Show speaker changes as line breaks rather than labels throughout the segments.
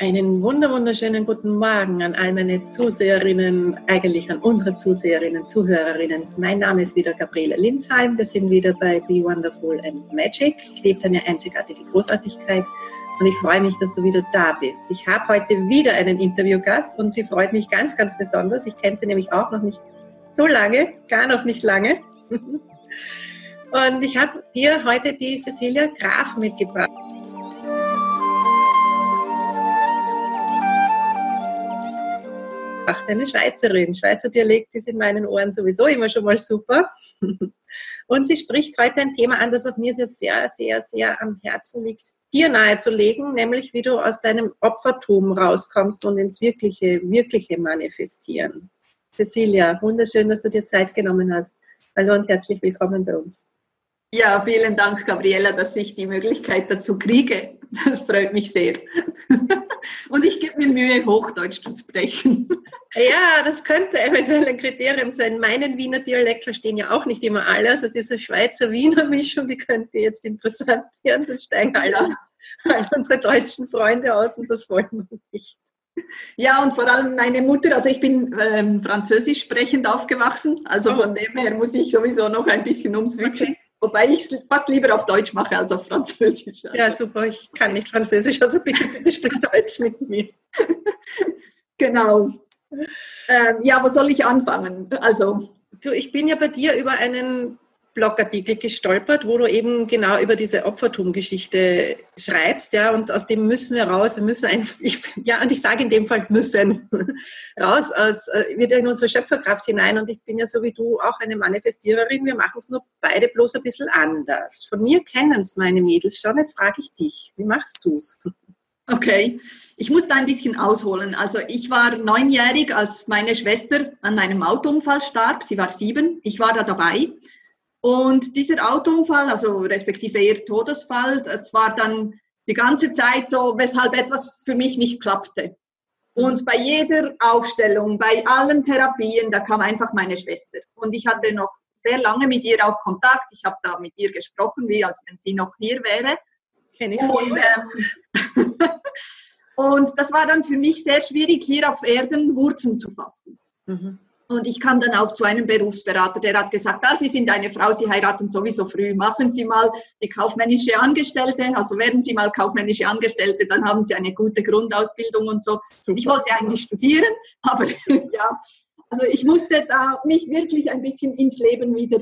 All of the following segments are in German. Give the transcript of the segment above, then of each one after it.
Einen wunderschönen guten Morgen an all meine Zuseherinnen, eigentlich an unsere Zuseherinnen, Zuhörerinnen. Mein Name ist wieder Gabriele Linsheim. Wir sind wieder bei Be Wonderful and Magic. Ich lebe deine einzigartige Großartigkeit und ich freue mich, dass du wieder da bist. Ich habe heute wieder einen Interviewgast und sie freut mich ganz, ganz besonders. Ich kenne sie nämlich auch noch nicht so lange, gar noch nicht lange. Und ich habe dir heute die Cecilia Graf mitgebracht. Eine Schweizerin. Schweizer Dialekt ist in meinen Ohren sowieso immer schon mal super. Und sie spricht heute ein Thema an, das auf mir sehr, sehr, sehr, sehr am Herzen liegt, dir nahezulegen, nämlich wie du aus deinem Opfertum rauskommst und ins Wirkliche, Wirkliche manifestieren. Cecilia, wunderschön, dass du dir Zeit genommen hast. Hallo und herzlich willkommen bei uns.
Ja, vielen Dank, Gabriela, dass ich die Möglichkeit dazu kriege. Das freut mich sehr. Und ich gebe mir Mühe, Hochdeutsch zu sprechen.
Ja, das könnte eventuell ein Kriterium sein. Meinen Wiener Dialekt verstehen ja auch nicht immer alle. Also diese Schweizer Wiener Mischung, die könnte jetzt interessant werden. Da steigen alle, ja. all unsere deutschen Freunde aus und das wollen wir nicht.
Ja, und vor allem meine Mutter, also ich bin ähm, französisch sprechend aufgewachsen, also oh. von dem her muss ich sowieso noch ein bisschen umswitchen. Wobei ich es fast lieber auf Deutsch mache als auf Französisch.
Also. Ja, super. Ich kann nicht Französisch, also bitte, bitte sprich Deutsch mit mir.
genau. Ähm, ja, wo soll ich anfangen?
Also. Du, ich bin ja bei dir über einen Blogartikel gestolpert, wo du eben genau über diese Opfertum-Geschichte schreibst, ja, und aus dem müssen wir raus. Wir müssen ein, ich, ja, und ich sage in dem Fall müssen raus, aus, äh, wieder in unsere Schöpferkraft hinein. Und ich bin ja so wie du auch eine Manifestiererin. Wir machen es nur beide bloß ein bisschen anders. Von mir kennen es meine Mädels schon. Jetzt frage ich dich, wie machst du es?
Okay, ich muss da ein bisschen ausholen. Also ich war neunjährig, als meine Schwester an einem Autounfall starb. Sie war sieben. Ich war da dabei. Und dieser Autounfall, also respektive ihr Todesfall, das war dann die ganze Zeit so, weshalb etwas für mich nicht klappte. Und bei jeder Aufstellung, bei allen Therapien, da kam einfach meine Schwester. Und ich hatte noch sehr lange mit ihr auch Kontakt. Ich habe da mit ihr gesprochen, wie als wenn sie noch hier wäre.
Kenne ich und, ähm,
und das war dann für mich sehr schwierig, hier auf Erden Wurzeln zu fassen. Mhm. Und ich kam dann auch zu einem Berufsberater, der hat gesagt, ah, Sie sind eine Frau, Sie heiraten sowieso früh, machen Sie mal die kaufmännische Angestellte, also werden Sie mal kaufmännische Angestellte, dann haben Sie eine gute Grundausbildung und so. Super. Ich wollte eigentlich studieren, aber ja, also ich musste da mich wirklich ein bisschen ins Leben wieder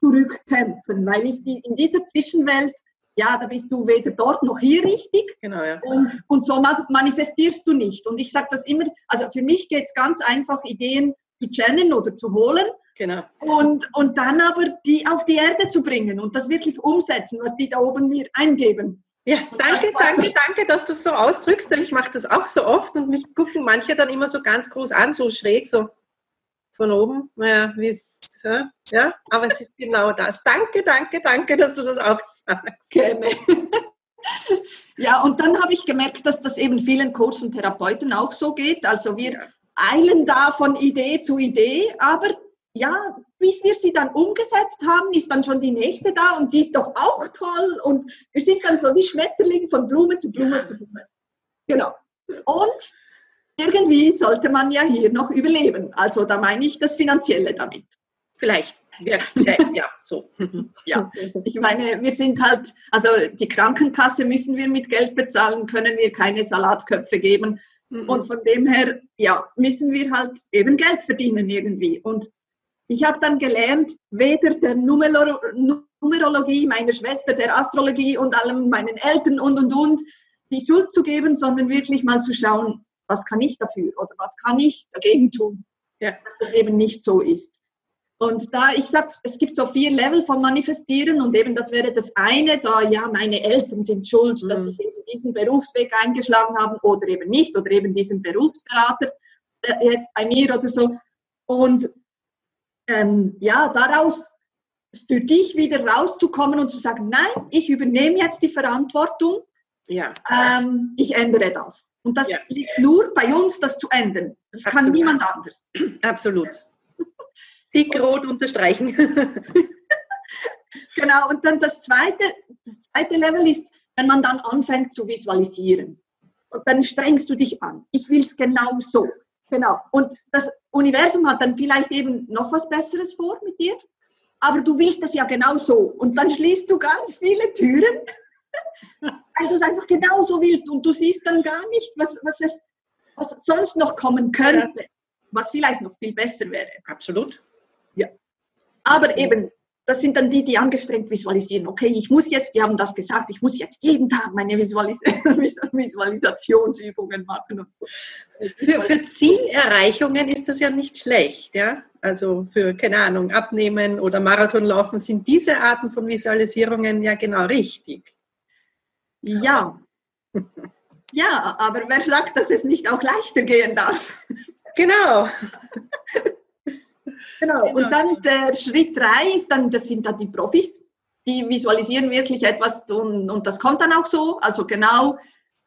zurückkämpfen, weil ich die, in dieser Zwischenwelt, ja, da bist du weder dort noch hier richtig
genau, ja.
und, und so manifestierst du nicht. Und ich sage das immer, also für mich geht es ganz einfach, Ideen zu channeln oder zu holen.
Genau.
Und, und dann aber die auf die Erde zu bringen und das wirklich umsetzen, was die da oben mir eingeben.
Ja, danke, danke, danke, dass du es so ausdrückst, denn ich mache das auch so oft und mich gucken manche dann immer so ganz groß an, so schräg, so von oben. Naja, wie ja, aber es ist genau das. Danke, danke, danke, dass du das auch sagst.
Gerne. Ja, und dann habe ich gemerkt, dass das eben vielen Coaches und Therapeuten auch so geht. Also wir, eilen da von Idee zu Idee, aber ja, bis wir sie dann umgesetzt haben, ist dann schon die nächste da und die ist doch auch toll und wir sind dann so wie Schmetterling von Blume zu Blume zu Blume. Genau. Und irgendwie sollte man ja hier noch überleben. Also da meine ich das Finanzielle damit.
Vielleicht. Ja, ja, so.
ja, ich meine, wir sind halt, also die Krankenkasse müssen wir mit Geld bezahlen, können wir keine Salatköpfe geben. Mhm. Und von dem her, ja, müssen wir halt eben Geld verdienen irgendwie. Und ich habe dann gelernt, weder der Numero Numerologie meiner Schwester, der Astrologie und allem meinen Eltern und und und die Schuld zu geben, sondern wirklich mal zu schauen, was kann ich dafür oder was kann ich dagegen tun, ja. dass das eben nicht so ist. Und da, ich sag, es gibt so vier Level vom Manifestieren und eben das wäre das eine, da ja, meine Eltern sind schuld, mhm. dass ich eben diesen Berufsweg eingeschlagen habe oder eben nicht oder eben diesen Berufsberater äh, jetzt bei mir oder so. Und ähm, ja, daraus für dich wieder rauszukommen und zu sagen, nein, ich übernehme jetzt die Verantwortung, ja. Ähm, ich ändere das. Und das ja. liegt nur bei uns, das zu ändern. Das Absolut. kann niemand anders.
Absolut dick rot unterstreichen.
genau, und dann das zweite, das zweite Level ist, wenn man dann anfängt zu visualisieren. dann strengst du dich an. Ich will es genau so. Genau. Und das Universum hat dann vielleicht eben noch was Besseres vor mit dir, aber du willst es ja genau so. Und dann schließt du ganz viele Türen, weil du es einfach genau so willst und du siehst dann gar nicht, was, was, es, was sonst noch kommen könnte, was vielleicht noch viel besser wäre.
Absolut.
Ja. Aber eben, das sind dann die, die angestrengt visualisieren. Okay, ich muss jetzt, die haben das gesagt, ich muss jetzt jeden Tag meine Visualis Visualisationsübungen machen und so.
Für, für Zielerreichungen ist das ja nicht schlecht, ja. Also für, keine Ahnung, Abnehmen oder Marathonlaufen sind diese Arten von Visualisierungen ja genau richtig.
Ja. Ja, aber wer sagt, dass es nicht auch leichter gehen darf?
Genau.
Genau. Und dann der Schritt drei ist dann, das sind dann die Profis, die visualisieren wirklich etwas und, und das kommt dann auch so. Also genau,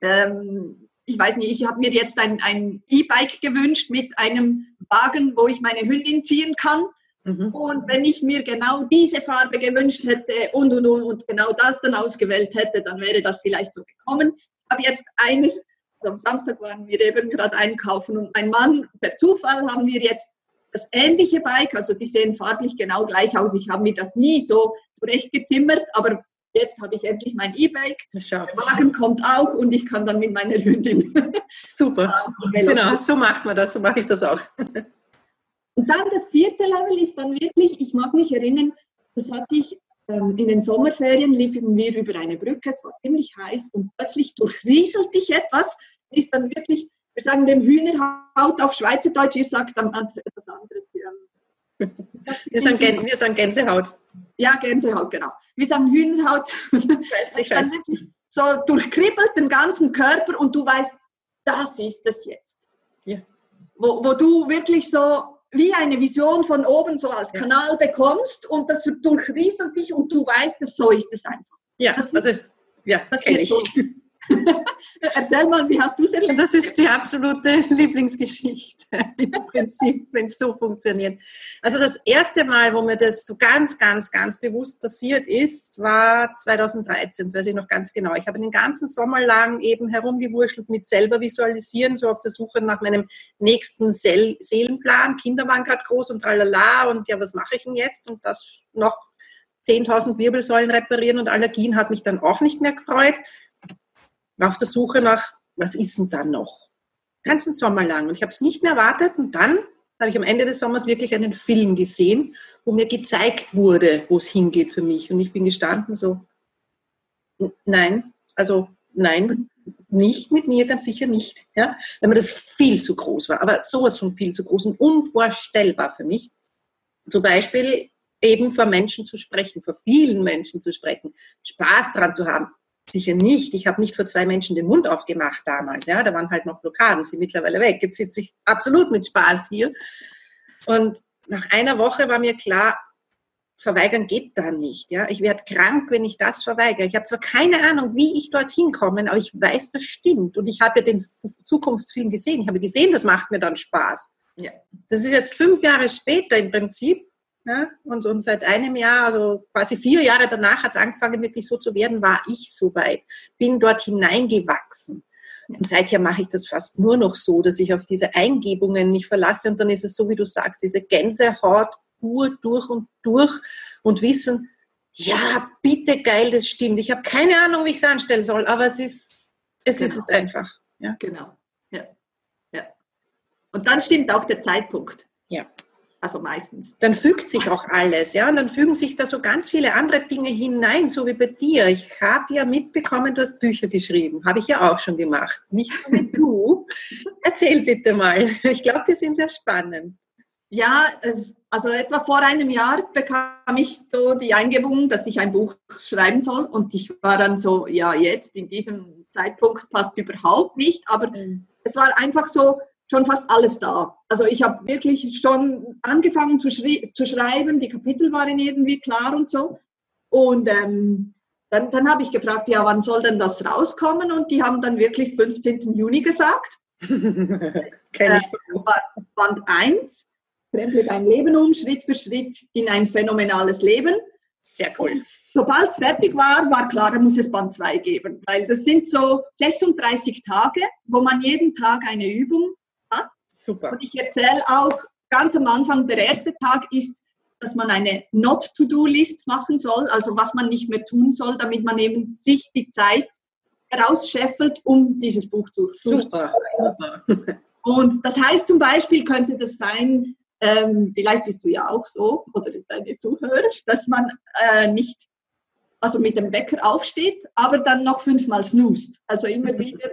ähm, ich weiß nicht, ich habe mir jetzt ein, ein E-Bike gewünscht mit einem Wagen, wo ich meine Hündin ziehen kann. Mhm. Und wenn ich mir genau diese Farbe gewünscht hätte und, und, und, und genau das dann ausgewählt hätte, dann wäre das vielleicht so gekommen. Ich habe jetzt eines, also am Samstag waren wir eben gerade einkaufen und mein Mann, per Zufall haben wir jetzt das ähnliche Bike, also die sehen farblich genau gleich aus. Ich habe mir das nie so zurechtgezimmert, aber jetzt habe ich endlich mein E-Bike. Der Wagen kommt auch und ich kann dann mit meiner Hündin.
Super. genau, so macht man das, so mache ich das auch.
und dann das vierte Level ist dann wirklich, ich mag mich erinnern, das hatte ich ähm, in den Sommerferien, liefen wir über eine Brücke, es war ziemlich heiß und plötzlich durchrieselt dich etwas, ist dann wirklich wir sagen dem Hühnerhaut auf Schweizerdeutsch, ihr sagt dann etwas anderes.
Wir sagen, Gän wir sagen Gänsehaut.
Ja, Gänsehaut, genau. Wir sagen Hühnerhaut. Ich weiß, ich weiß. So durchkribbelt den ganzen Körper und du weißt, das ist es jetzt. Ja. Wo, wo du wirklich so wie eine Vision von oben so als ja. Kanal bekommst und das durchrieselt dich und du weißt, dass so ist es einfach.
Ja, das, also, ja, das kenne ich. So.
Erzähl mal, wie hast du es erlebt?
Das ist die absolute Lieblingsgeschichte im Prinzip, wenn es so funktioniert. Also das erste Mal, wo mir das so ganz, ganz, ganz bewusst passiert ist, war 2013, das weiß ich noch ganz genau. Ich habe den ganzen Sommer lang eben herumgewurschtelt mit selber visualisieren, so auf der Suche nach meinem nächsten Seelenplan. Kinder waren gerade groß und tralala und ja, was mache ich denn jetzt? Und das noch 10.000 Wirbelsäulen reparieren und Allergien hat mich dann auch nicht mehr gefreut war auf der Suche nach, was ist denn da noch? Ganzen Sommer lang. Und ich habe es nicht mehr erwartet. Und dann habe ich am Ende des Sommers wirklich einen Film gesehen, wo mir gezeigt wurde, wo es hingeht für mich. Und ich bin gestanden so, nein, also nein, nicht mit mir, ganz sicher nicht. Ja? Weil mir das viel zu groß war. Aber sowas von viel zu groß und unvorstellbar für mich. Zum Beispiel eben vor Menschen zu sprechen, vor vielen Menschen zu sprechen, Spaß dran zu haben, sicher nicht. Ich habe nicht vor zwei Menschen den Mund aufgemacht damals. Ja, da waren halt noch Blockaden, sind mittlerweile weg. Jetzt sitze ich absolut mit Spaß hier. Und nach einer Woche war mir klar, verweigern geht da nicht. Ja, ich werde krank, wenn ich das verweigere. Ich habe zwar keine Ahnung, wie ich dorthin komme, aber ich weiß, das stimmt. Und ich habe ja den Zukunftsfilm gesehen. Ich habe gesehen, das macht mir dann Spaß. Ja. Das ist jetzt fünf Jahre später im Prinzip. Ja? Und, und seit einem Jahr, also quasi vier Jahre danach hat es angefangen, wirklich so zu werden, war ich so weit, bin dort hineingewachsen. Und seither mache ich das fast nur noch so, dass ich auf diese Eingebungen nicht verlasse. Und dann ist es so, wie du sagst, diese Gänsehaut pur durch und durch und wissen, ja, bitte geil, das stimmt. Ich habe keine Ahnung, wie ich es anstellen soll, aber es ist es, genau. ist es einfach.
Ja. Genau. Ja. ja. Und dann stimmt auch der Zeitpunkt.
Ja.
Also meistens.
Dann fügt sich auch alles, ja, und dann fügen sich da so ganz viele andere Dinge hinein, so wie bei dir. Ich habe ja mitbekommen, du hast Bücher geschrieben, habe ich ja auch schon gemacht. Nicht so wie du. Erzähl bitte mal. Ich glaube, die sind sehr spannend.
Ja, also etwa vor einem Jahr bekam ich so die Eingebung, dass ich ein Buch schreiben soll. Und ich war dann so, ja, jetzt in diesem Zeitpunkt passt überhaupt nicht. Aber mhm. es war einfach so, schon fast alles da. Also ich habe wirklich schon angefangen zu, zu, schreiben, die Kapitel waren irgendwie klar und so. Und ähm, dann, dann habe ich gefragt, ja, wann soll denn das rauskommen? Und die haben dann wirklich 15. Juni gesagt. äh, das war Band 1, Krempel dein Leben um, Schritt für Schritt in ein phänomenales Leben.
Sehr cool.
sobald es fertig war, war klar, da muss es Band 2 geben, weil das sind so 36 Tage, wo man jeden Tag eine Übung.
Super.
Und ich erzähle auch ganz am Anfang, der erste Tag ist, dass man eine Not-to-Do-List machen soll, also was man nicht mehr tun soll, damit man eben sich die Zeit herausscheffelt, um dieses Buch zu
Super, super.
Und das heißt zum Beispiel könnte das sein, ähm, vielleicht bist du ja auch so oder deine Zuhörer, dass man äh, nicht also mit dem Wecker aufsteht, aber dann noch fünfmal snoost. Also immer wieder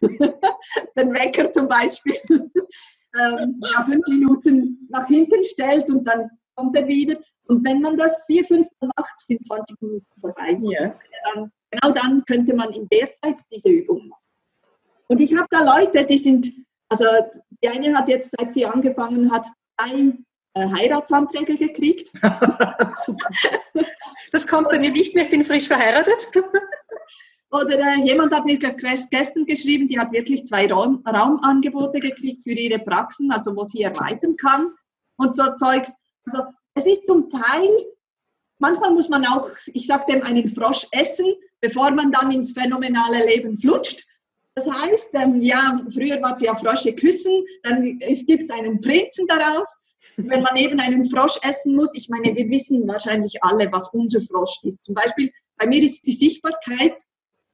den Wecker zum Beispiel ähm, ja, fünf Minuten nach hinten stellt und dann kommt er wieder. Und wenn man das vier, fünf Mal macht, sind 20 Minuten vorbei.
Ja.
Dann, genau dann könnte man in der Zeit diese Übung machen. Und ich habe da Leute, die sind, also die eine hat jetzt, seit sie angefangen hat, drei äh, Heiratsanträge gekriegt.
Super. Das kommt bei mir nicht mehr, ich bin frisch verheiratet.
Oder äh, jemand hat mir gestern geschrieben, die hat wirklich zwei Raum, Raumangebote gekriegt für ihre Praxen, also wo sie erweitern kann und so Zeugs. Also es ist zum Teil, manchmal muss man auch, ich sag dem, einen Frosch essen, bevor man dann ins phänomenale Leben flutscht. Das heißt, ähm, ja, früher war es ja Frosche küssen, dann gibt es einen Prinzen daraus. Wenn man eben einen Frosch essen muss, ich meine, wir wissen wahrscheinlich alle, was unser Frosch ist. Zum Beispiel, bei mir ist die Sichtbarkeit,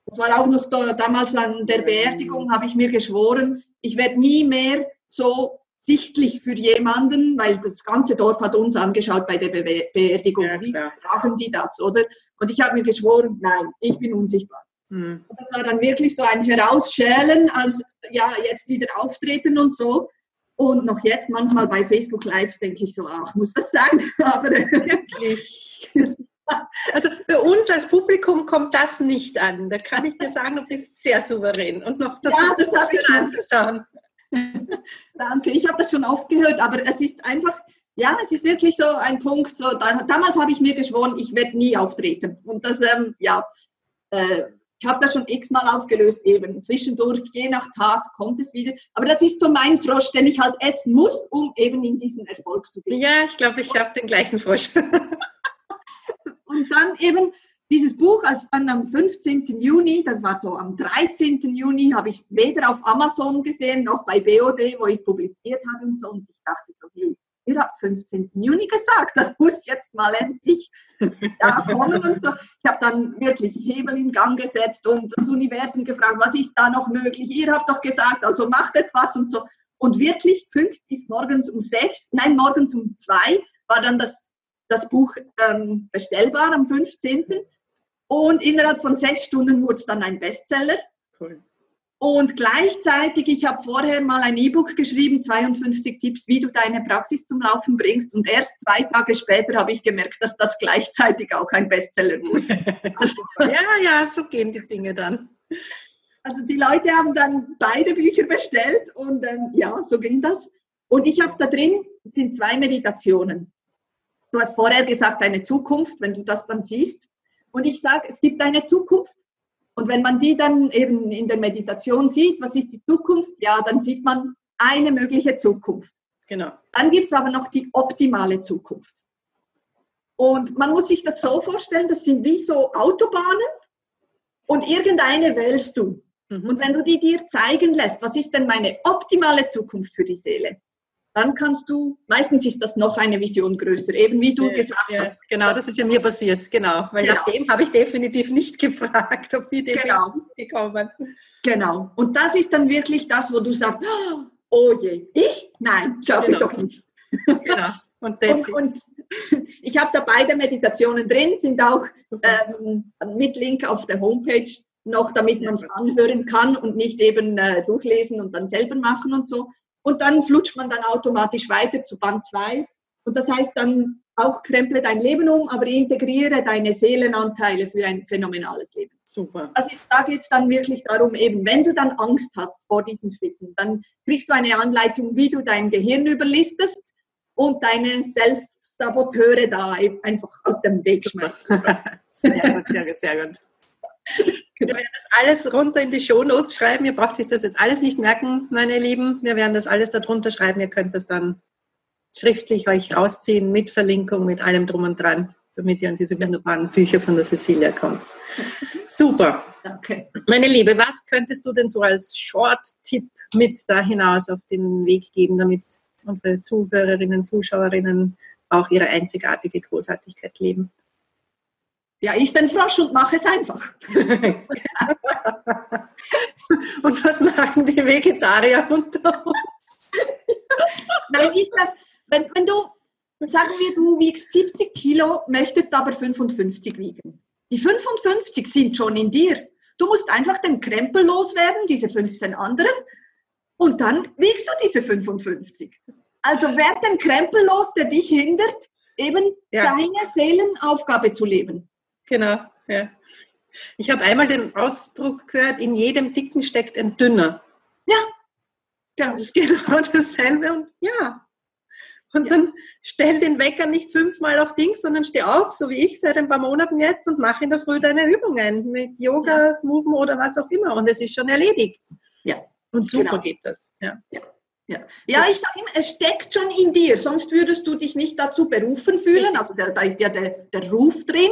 das war auch noch da, damals an der Beerdigung, habe ich mir geschworen, ich werde nie mehr so sichtlich für jemanden, weil das ganze Dorf hat uns angeschaut bei der Be Beerdigung. Ja, Wie brauchen die das, oder? Und ich habe mir geschworen, nein, ich bin unsichtbar. Hm. Das war dann wirklich so ein Herausschälen, als ja, jetzt wieder auftreten und so. Und noch jetzt manchmal bei Facebook Lives denke ich so, ach, muss das sein? Aber
wirklich. Also für uns als Publikum kommt das nicht an. Da kann ich dir sagen, du bist sehr souverän und noch dazu
ja, das habe ich anzuschauen. Danke, ich habe das schon oft gehört, aber es ist einfach, ja, es ist wirklich so ein Punkt. So, da, damals habe ich mir geschworen, ich werde nie auftreten. Und das, ähm, ja, äh, ich habe das schon x-mal aufgelöst, eben zwischendurch, je nach Tag kommt es wieder. Aber das ist so mein Frosch, den ich halt essen muss, um eben in diesen Erfolg zu gehen.
Ja, ich glaube, ich habe den gleichen Frosch.
Und dann eben dieses Buch, als dann am 15. Juni, das war so am 13. Juni, habe ich weder auf Amazon gesehen noch bei BOD, wo ich es publiziert habe und so. Und ich dachte so, hey, ihr habt 15. Juni gesagt, das muss jetzt mal endlich ja, kommen und so. Ich habe dann wirklich Hebel in Gang gesetzt und das Universum gefragt, was ist da noch möglich? Ihr habt doch gesagt, also macht etwas und so. Und wirklich pünktlich morgens um sechs, nein, morgens um zwei war dann das, das Buch ähm, bestellbar am 15. Und innerhalb von sechs Stunden wurde es dann ein Bestseller. Cool. Und gleichzeitig, ich habe vorher mal ein E-Book geschrieben, 52 Tipps, wie du deine Praxis zum Laufen bringst. Und erst zwei Tage später habe ich gemerkt, dass das gleichzeitig auch ein Bestseller wurde.
Also, ja, ja, so gehen die Dinge dann.
Also die Leute haben dann beide Bücher bestellt und ähm, ja, so ging das. Und ich habe da drin sind zwei Meditationen. Du hast vorher gesagt, eine Zukunft, wenn du das dann siehst. Und ich sage, es gibt eine Zukunft und wenn man die dann eben in der Meditation sieht, was ist die Zukunft? Ja, dann sieht man eine mögliche Zukunft.
Genau.
Dann gibt es aber noch die optimale Zukunft. Und man muss sich das so vorstellen, das sind wie so Autobahnen und irgendeine wählst du. Mhm. Und wenn du die dir zeigen lässt, was ist denn meine optimale Zukunft für die Seele? Dann kannst du, meistens ist das noch eine Vision größer, eben wie du ja, gesagt ja, hast.
Genau, das ist ja mir passiert, genau. Weil genau. nach dem habe ich definitiv nicht gefragt, ob die Idee genau.
gekommen. Genau. Und das ist dann wirklich das, wo du sagst, oh je, ich? Nein, schaffe genau. ich doch nicht. Genau. Und, und, und ich habe da beide Meditationen drin, sind auch ähm, mit Link auf der Homepage noch, damit man es anhören kann und nicht eben äh, durchlesen und dann selber machen und so. Und dann flutscht man dann automatisch weiter zu Band 2. Und das heißt dann auch kremple dein Leben um, aber integriere deine Seelenanteile für ein phänomenales Leben.
Super.
Also da geht es dann wirklich darum, eben wenn du dann Angst hast vor diesen Schritten, dann kriegst du eine Anleitung, wie du dein Gehirn überlistest und deine Selbstsaboteure da einfach aus dem Weg schmeißt.
sehr gut, sehr gut, sehr gut. Wir werden das alles runter in die Shownotes schreiben. Ihr braucht sich das jetzt alles nicht merken, meine Lieben. Wir werden das alles darunter schreiben. Ihr könnt das dann schriftlich euch rausziehen mit Verlinkung, mit allem drum und dran. damit ihr an diese wunderbaren Bücher von der Cecilia kommt. Super. Danke. Meine Liebe, was könntest du denn so als Short-Tipp mit da hinaus auf den Weg geben, damit unsere Zuhörerinnen, Zuschauerinnen auch ihre einzigartige Großartigkeit leben?
Ja, ich den Frosch und mache es einfach.
und was machen die Vegetarier unter uns?
Nein, ich sag, wenn, wenn du, sagen wir, du wiegst 70 Kilo, möchtest aber 55 wiegen. Die 55 sind schon in dir. Du musst einfach den Krempel loswerden, diese 15 anderen, und dann wiegst du diese 55. Also werd den Krempel los, der dich hindert, eben ja. deine Seelenaufgabe zu leben.
Genau, ja. Ich habe einmal den Ausdruck gehört, in jedem Dicken steckt ein Dünner.
Ja,
genau. Das ist genau dasselbe und ja. Und ja. dann stell den Wecker nicht fünfmal auf Dings, sondern steh auf, so wie ich seit ein paar Monaten jetzt und mach in der Früh deine Übungen mit Yoga, ja. Smoothen oder was auch immer. Und es ist schon erledigt.
Ja.
Und super genau. geht das. Ja.
ja. Ja. ja, ich sage immer, es steckt schon in dir, sonst würdest du dich nicht dazu berufen fühlen. Also da, da ist ja der, der Ruf drin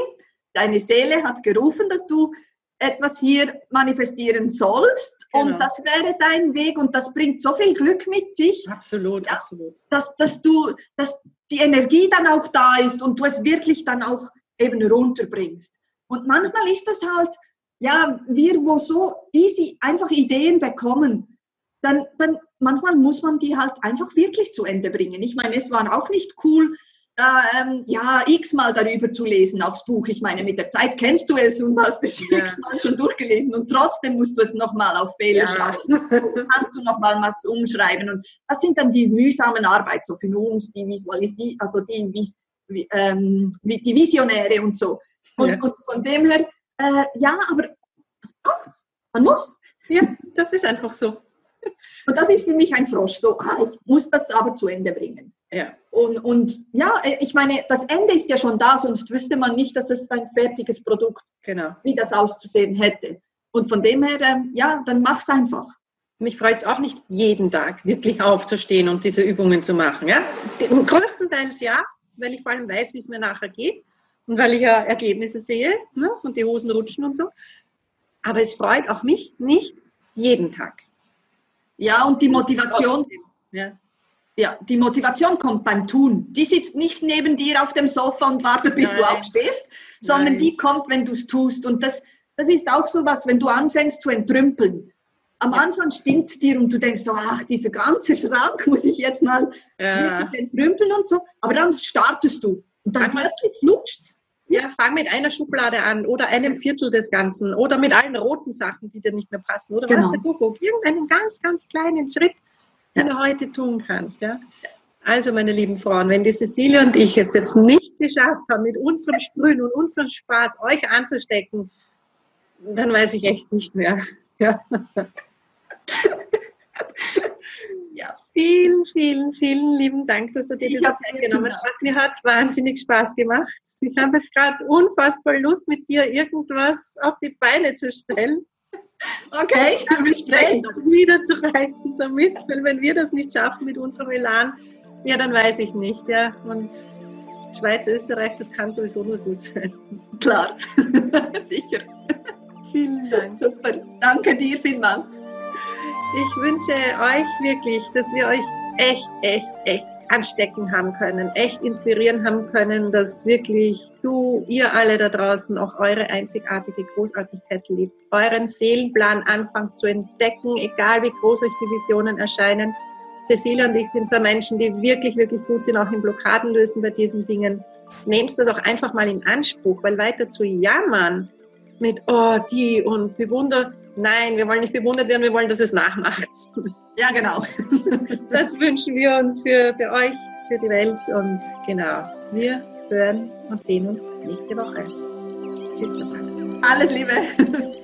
deine Seele hat gerufen, dass du etwas hier manifestieren sollst. Genau. Und das wäre dein Weg und das bringt so viel Glück mit sich.
Absolut, ja, absolut.
Dass, dass du, dass die Energie dann auch da ist und du es wirklich dann auch eben runterbringst. Und manchmal ist das halt, ja, wir, wo so easy einfach Ideen bekommen, dann, dann manchmal muss man die halt einfach wirklich zu Ende bringen. Ich meine, es war auch nicht cool, ähm, ja, x-mal darüber zu lesen aufs Buch. Ich meine, mit der Zeit kennst du es und hast es ja. x-mal schon durchgelesen und trotzdem musst du es nochmal auf Fehler ja. schauen. kannst du nochmal was umschreiben. Und das sind dann die mühsamen Arbeit, so für uns, die Visualisi also die, wie, ähm, die Visionäre und so. Und, ja. und von dem her, äh, ja, aber das braucht's. Man muss.
Ja, das ist einfach so.
Und das ist für mich ein Frosch. So, ah, ich muss das aber zu Ende bringen.
Ja.
Und, und ja, ich meine, das Ende ist ja schon da, sonst wüsste man nicht, dass es ein fertiges Produkt,
genau.
wie das auszusehen hätte. Und von dem her, ähm, ja, dann mach's einfach.
Mich freut es auch nicht, jeden Tag wirklich aufzustehen und diese Übungen zu machen. Ja? Größtenteils ja, weil ich vor allem weiß, wie es mir nachher geht und weil ich ja Ergebnisse sehe ne? und die Hosen rutschen und so. Aber es freut auch mich nicht jeden Tag.
Ja, und die Motivation. Ja. Ja, die Motivation kommt beim Tun. Die sitzt nicht neben dir auf dem Sofa und wartet, bis Nein. du aufstehst, sondern Nein. die kommt, wenn du es tust. Und das, das ist auch so was, wenn du anfängst zu entrümpeln. Am ja. Anfang stinkt dir und du denkst so, ach, dieser ganze Schrank muss ich jetzt mal ja. entrümpeln und so. Aber dann startest du und dann plötzlich flutscht's.
Ja, fang mit einer Schublade an oder einem Viertel des Ganzen oder mit allen roten Sachen, die dir nicht mehr passen oder genau. was der Kuckuck. Irgendeinen ganz, ganz kleinen Schritt den du heute tun kannst. Ja? Also, meine lieben Frauen, wenn die Cecilia und ich es jetzt nicht geschafft haben, mit unserem Sprühen und unserem Spaß euch anzustecken, dann weiß ich echt nicht mehr. Ja. ja. Vielen, vielen, vielen lieben Dank, dass du dir diese Zeit genommen hast. Mir hat es wahnsinnig Spaß gemacht. Ich habe jetzt gerade unfassbar Lust, mit dir irgendwas auf die Beine zu stellen.
Okay,
wir sprechen. Wieder zu reißen damit, weil wenn wir das nicht schaffen mit unserem Elan, ja, dann weiß ich nicht. Ja. Und Schweiz, Österreich, das kann sowieso nur gut sein.
Klar, sicher.
Vielen Dank.
Super, danke dir vielmals.
Ich wünsche euch wirklich, dass wir euch echt, echt, echt anstecken haben können, echt inspirieren haben können, dass wirklich du, ihr alle da draußen auch eure einzigartige Großartigkeit lebt, euren Seelenplan anfangt zu entdecken, egal wie groß euch die Visionen erscheinen. Cecilia und ich sind zwei Menschen, die wirklich, wirklich gut sind, auch in Blockaden lösen bei diesen Dingen. Nehmt das auch einfach mal in Anspruch, weil weiter zu jammern mit, oh, die und bewundert, nein, wir wollen nicht bewundert werden, wir wollen, dass es nachmacht.
Ja, genau.
Das wünschen wir uns für, für euch, für die Welt und genau, wir hören und sehen uns nächste Woche. Tschüss,
Alles Liebe.